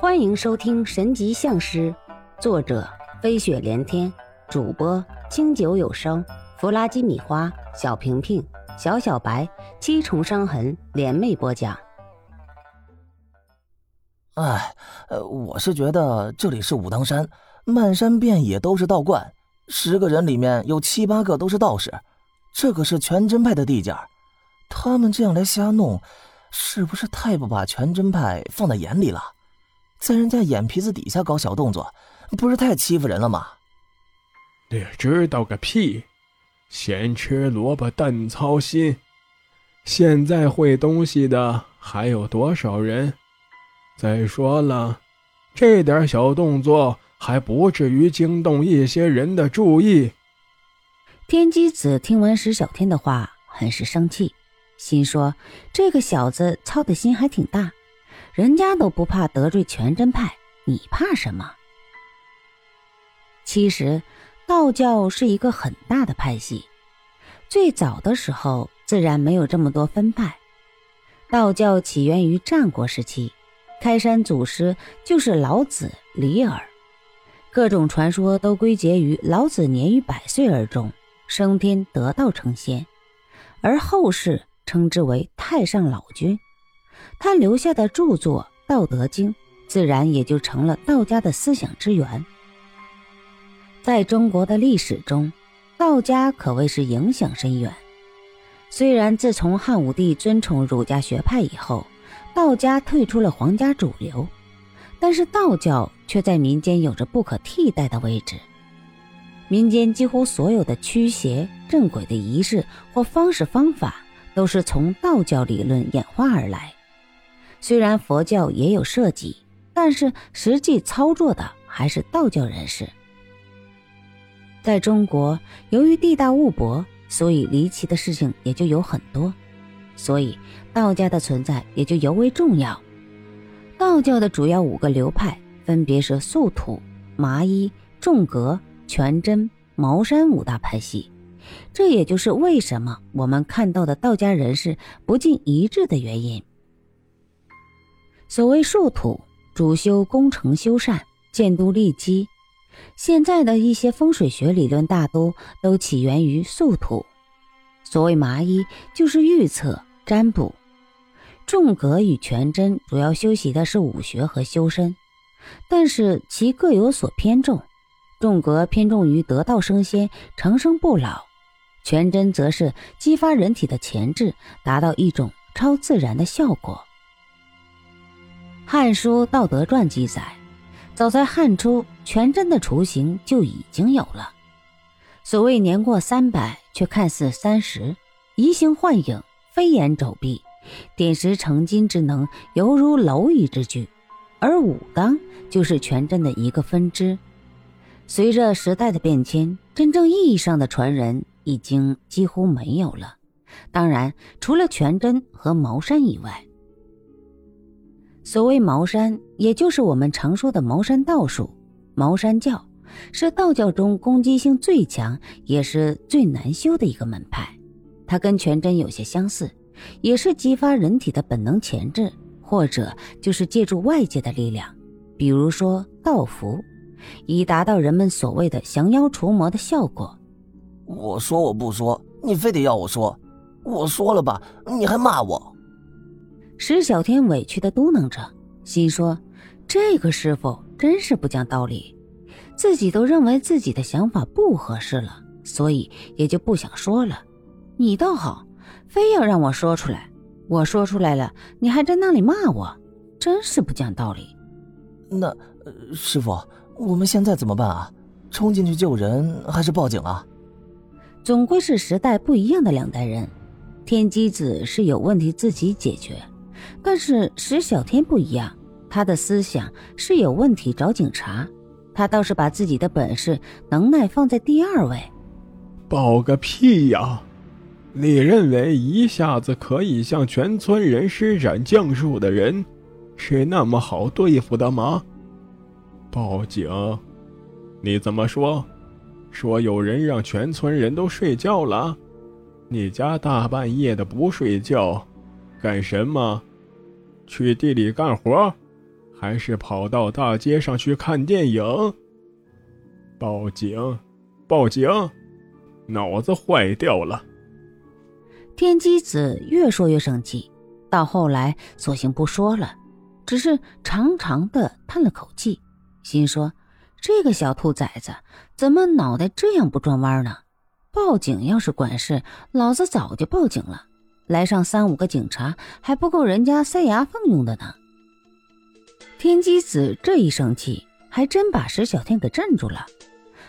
欢迎收听《神级相师》，作者飞雪连天，主播清酒有声，弗拉基米花，小平平，小小白，七重伤痕联袂播讲。哎，呃，我是觉得这里是武当山，漫山遍野都是道观，十个人里面有七八个都是道士，这可是全真派的地界他们这样来瞎弄，是不是太不把全真派放在眼里了？在人家眼皮子底下搞小动作，不是太欺负人了吗？你知道个屁！咸吃萝卜淡操心。现在会东西的还有多少人？再说了，这点小动作还不至于惊动一些人的注意。天机子听完石小天的话，很是生气，心说：这个小子操的心还挺大，人家都不怕得罪全真派，你怕什么？其实，道教是一个很大的派系，最早的时候自然没有这么多分派。道教起源于战国时期。开山祖师就是老子、李耳，各种传说都归结于老子年逾百岁而终，升天得道成仙，而后世称之为太上老君。他留下的著作《道德经》，自然也就成了道家的思想之源。在中国的历史中，道家可谓是影响深远。虽然自从汉武帝尊崇儒家学派以后，道家退出了皇家主流，但是道教却在民间有着不可替代的位置。民间几乎所有的驱邪镇鬼的仪式或方式方法，都是从道教理论演化而来。虽然佛教也有涉及，但是实际操作的还是道教人士。在中国，由于地大物博，所以离奇的事情也就有很多。所以，道家的存在也就尤为重要。道教的主要五个流派分别是素土、麻衣、众阁、全真、茅山五大派系。这也就是为什么我们看到的道家人士不尽一致的原因。所谓术土，主修工程修缮、建都立基。现在的一些风水学理论大多都起源于素土。所谓麻衣，就是预测。占卜、众阁与全真主要修习的是武学和修身，但是其各有所偏重。众阁偏重于得道升仙、长生不老，全真则是激发人体的潜质，达到一种超自然的效果。《汉书·道德传》记载，早在汉初，全真的雏形就已经有了。所谓年过三百，却看似三十，移形换影。飞檐走壁，点石成金之能，犹如蝼蚁之巨。而武当就是全真的一个分支。随着时代的变迁，真正意义上的传人已经几乎没有了。当然，除了全真和茅山以外，所谓茅山，也就是我们常说的茅山道术。茅山教是道教中攻击性最强，也是最难修的一个门派。它跟全真有些相似，也是激发人体的本能潜质，或者就是借助外界的力量，比如说道符，以达到人们所谓的降妖除魔的效果。我说我不说，你非得要我说，我说了吧，你还骂我。石小天委屈的嘟囔着，心说这个师傅真是不讲道理，自己都认为自己的想法不合适了，所以也就不想说了。你倒好，非要让我说出来。我说出来了，你还在那里骂我，真是不讲道理。那师傅，我们现在怎么办啊？冲进去救人还是报警啊？总归是时代不一样的两代人。天机子是有问题自己解决，但是石小天不一样，他的思想是有问题找警察。他倒是把自己的本事能耐放在第二位。报个屁呀！你认为一下子可以向全村人施展降术的人，是那么好对付的吗？报警！你怎么说？说有人让全村人都睡觉了？你家大半夜的不睡觉，干什么？去地里干活？还是跑到大街上去看电影？报警！报警！脑子坏掉了！天机子越说越生气，到后来索性不说了，只是长长的叹了口气，心说：这个小兔崽子怎么脑袋这样不转弯呢？报警要是管事，老子早就报警了。来上三五个警察还不够人家塞牙缝用的呢。天机子这一生气，还真把石小天给镇住了。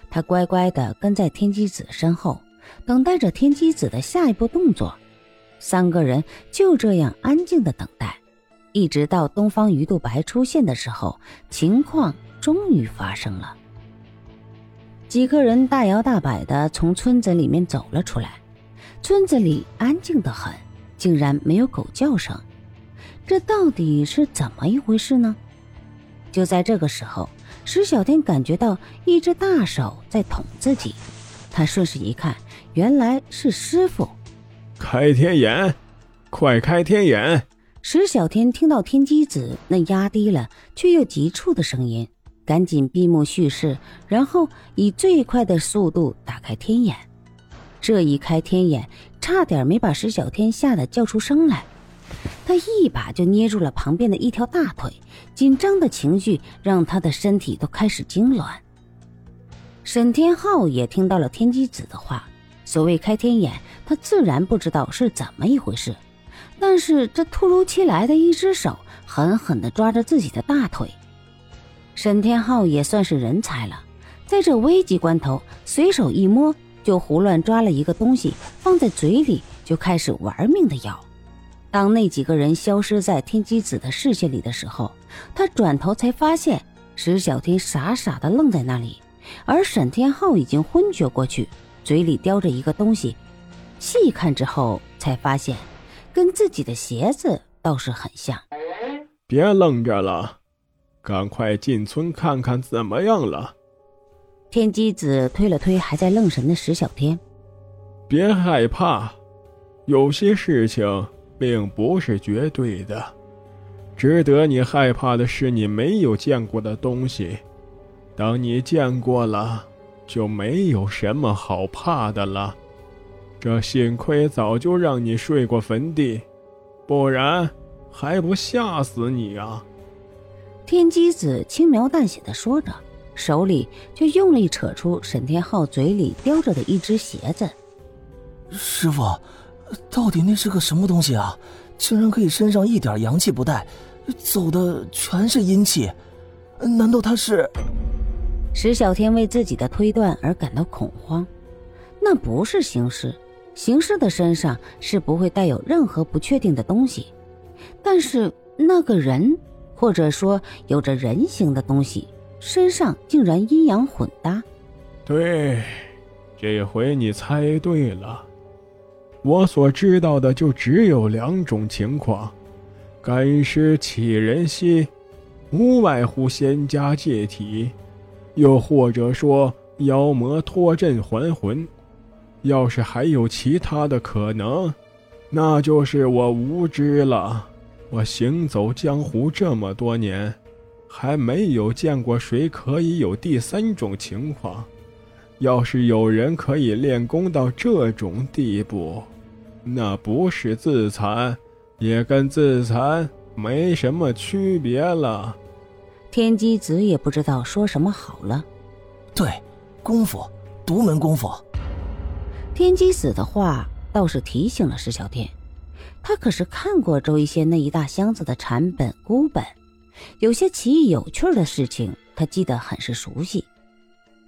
他乖乖的跟在天机子身后，等待着天机子的下一步动作。三个人就这样安静的等待，一直到东方鱼肚白出现的时候，情况终于发生了。几个人大摇大摆的从村子里面走了出来，村子里安静的很。竟然没有狗叫声，这到底是怎么一回事呢？就在这个时候，石小天感觉到一只大手在捅自己，他顺势一看，原来是师傅。开天眼，快开天眼！石小天听到天机子那压低了却又急促的声音，赶紧闭目蓄势，然后以最快的速度打开天眼。这一开天眼。差点没把石小天吓得叫出声来，他一把就捏住了旁边的一条大腿，紧张的情绪让他的身体都开始痉挛。沈天浩也听到了天机子的话，所谓开天眼，他自然不知道是怎么一回事，但是这突如其来的一只手狠狠地抓着自己的大腿，沈天浩也算是人才了，在这危急关头，随手一摸。就胡乱抓了一个东西放在嘴里，就开始玩命的咬。当那几个人消失在天机子的视线里的时候，他转头才发现石小天傻傻的愣在那里，而沈天浩已经昏厥过去，嘴里叼着一个东西。细看之后才发现，跟自己的鞋子倒是很像。别愣着了，赶快进村看看怎么样了。天机子推了推还在愣神的石小天，别害怕，有些事情并不是绝对的，值得你害怕的是你没有见过的东西。当你见过了，就没有什么好怕的了。这幸亏早就让你睡过坟地，不然还不吓死你啊！天机子轻描淡写的说着。手里就用力扯出沈天浩嘴里叼着的一只鞋子。师傅，到底那是个什么东西啊？竟然可以身上一点阳气不带，走的全是阴气？难道他是？石小天为自己的推断而感到恐慌。那不是行尸，行尸的身上是不会带有任何不确定的东西。但是那个人，或者说有着人形的东西。身上竟然阴阳混搭，对，这回你猜对了。我所知道的就只有两种情况：干尸起人心，无外乎仙家借体，又或者说妖魔托阵还魂。要是还有其他的可能，那就是我无知了。我行走江湖这么多年。还没有见过谁可以有第三种情况。要是有人可以练功到这种地步，那不是自残，也跟自残没什么区别了。天机子也不知道说什么好了。对，功夫，独门功夫。天机子的话倒是提醒了石小天，他可是看过周一仙那一大箱子的禅本孤本。有些奇异有趣的事情，他记得很是熟悉。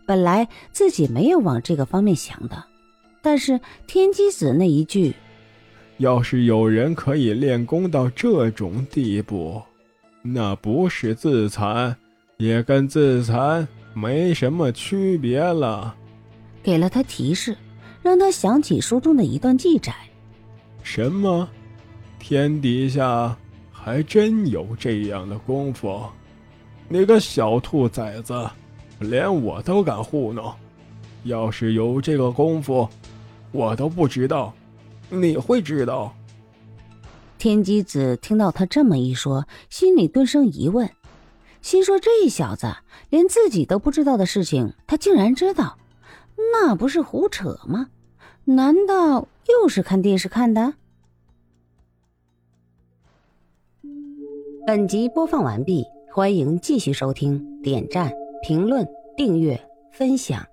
本来自己没有往这个方面想的，但是天机子那一句：“要是有人可以练功到这种地步，那不是自残，也跟自残没什么区别了。”给了他提示，让他想起书中的一段记载：“什么？天底下？”还真有这样的功夫，你个小兔崽子，连我都敢糊弄。要是有这个功夫，我都不知道，你会知道。天机子听到他这么一说，心里顿生疑问：心说这小子连自己都不知道的事情，他竟然知道，那不是胡扯吗？难道又是看电视看的？本集播放完毕，欢迎继续收听，点赞、评论、订阅、分享。